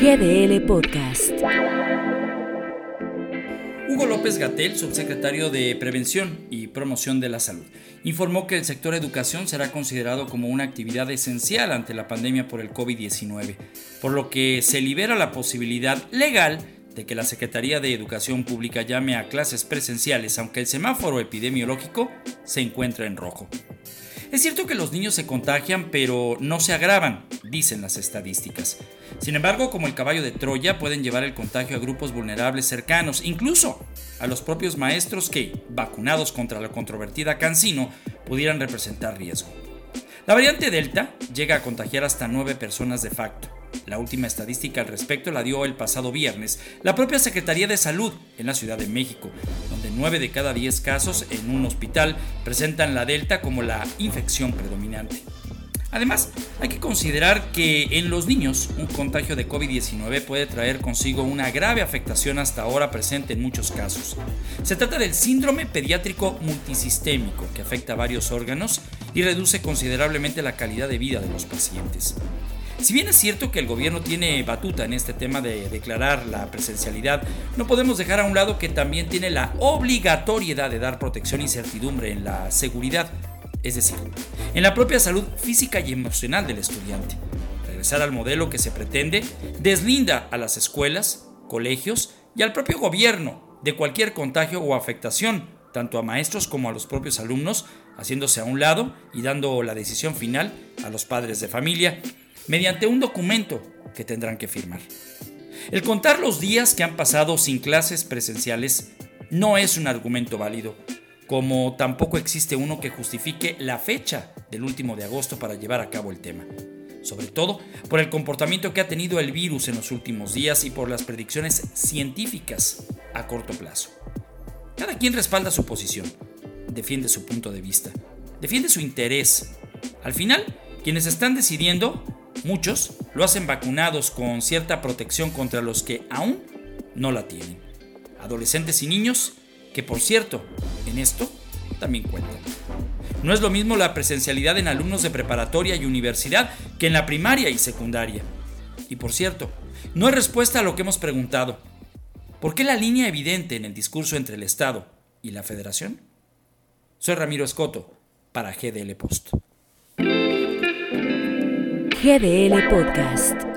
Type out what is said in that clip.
GDL Podcast. Hugo López Gatel, subsecretario de Prevención y Promoción de la Salud, informó que el sector educación será considerado como una actividad esencial ante la pandemia por el COVID-19, por lo que se libera la posibilidad legal de que la Secretaría de Educación Pública llame a clases presenciales aunque el semáforo epidemiológico se encuentra en rojo. Es cierto que los niños se contagian, pero no se agravan, dicen las estadísticas. Sin embargo, como el caballo de Troya, pueden llevar el contagio a grupos vulnerables cercanos, incluso a los propios maestros que, vacunados contra la controvertida Cancino, pudieran representar riesgo. La variante Delta llega a contagiar hasta nueve personas de facto. La última estadística al respecto la dio el pasado viernes la propia Secretaría de Salud en la Ciudad de México, donde 9 de cada 10 casos en un hospital presentan la Delta como la infección predominante. Además, hay que considerar que en los niños un contagio de COVID-19 puede traer consigo una grave afectación hasta ahora presente en muchos casos. Se trata del síndrome pediátrico multisistémico que afecta a varios órganos y reduce considerablemente la calidad de vida de los pacientes. Si bien es cierto que el gobierno tiene batuta en este tema de declarar la presencialidad, no podemos dejar a un lado que también tiene la obligatoriedad de dar protección y certidumbre en la seguridad, es decir, en la propia salud física y emocional del estudiante. Regresar al modelo que se pretende deslinda a las escuelas, colegios y al propio gobierno de cualquier contagio o afectación, tanto a maestros como a los propios alumnos, haciéndose a un lado y dando la decisión final a los padres de familia mediante un documento que tendrán que firmar. El contar los días que han pasado sin clases presenciales no es un argumento válido, como tampoco existe uno que justifique la fecha del último de agosto para llevar a cabo el tema, sobre todo por el comportamiento que ha tenido el virus en los últimos días y por las predicciones científicas a corto plazo. Cada quien respalda su posición, defiende su punto de vista, defiende su interés. Al final, quienes están decidiendo Muchos lo hacen vacunados con cierta protección contra los que aún no la tienen. Adolescentes y niños que, por cierto, en esto también cuentan. No es lo mismo la presencialidad en alumnos de preparatoria y universidad que en la primaria y secundaria. Y por cierto, no es respuesta a lo que hemos preguntado. ¿Por qué la línea evidente en el discurso entre el Estado y la Federación? Soy Ramiro Escoto para GDL Post. GDL Podcast.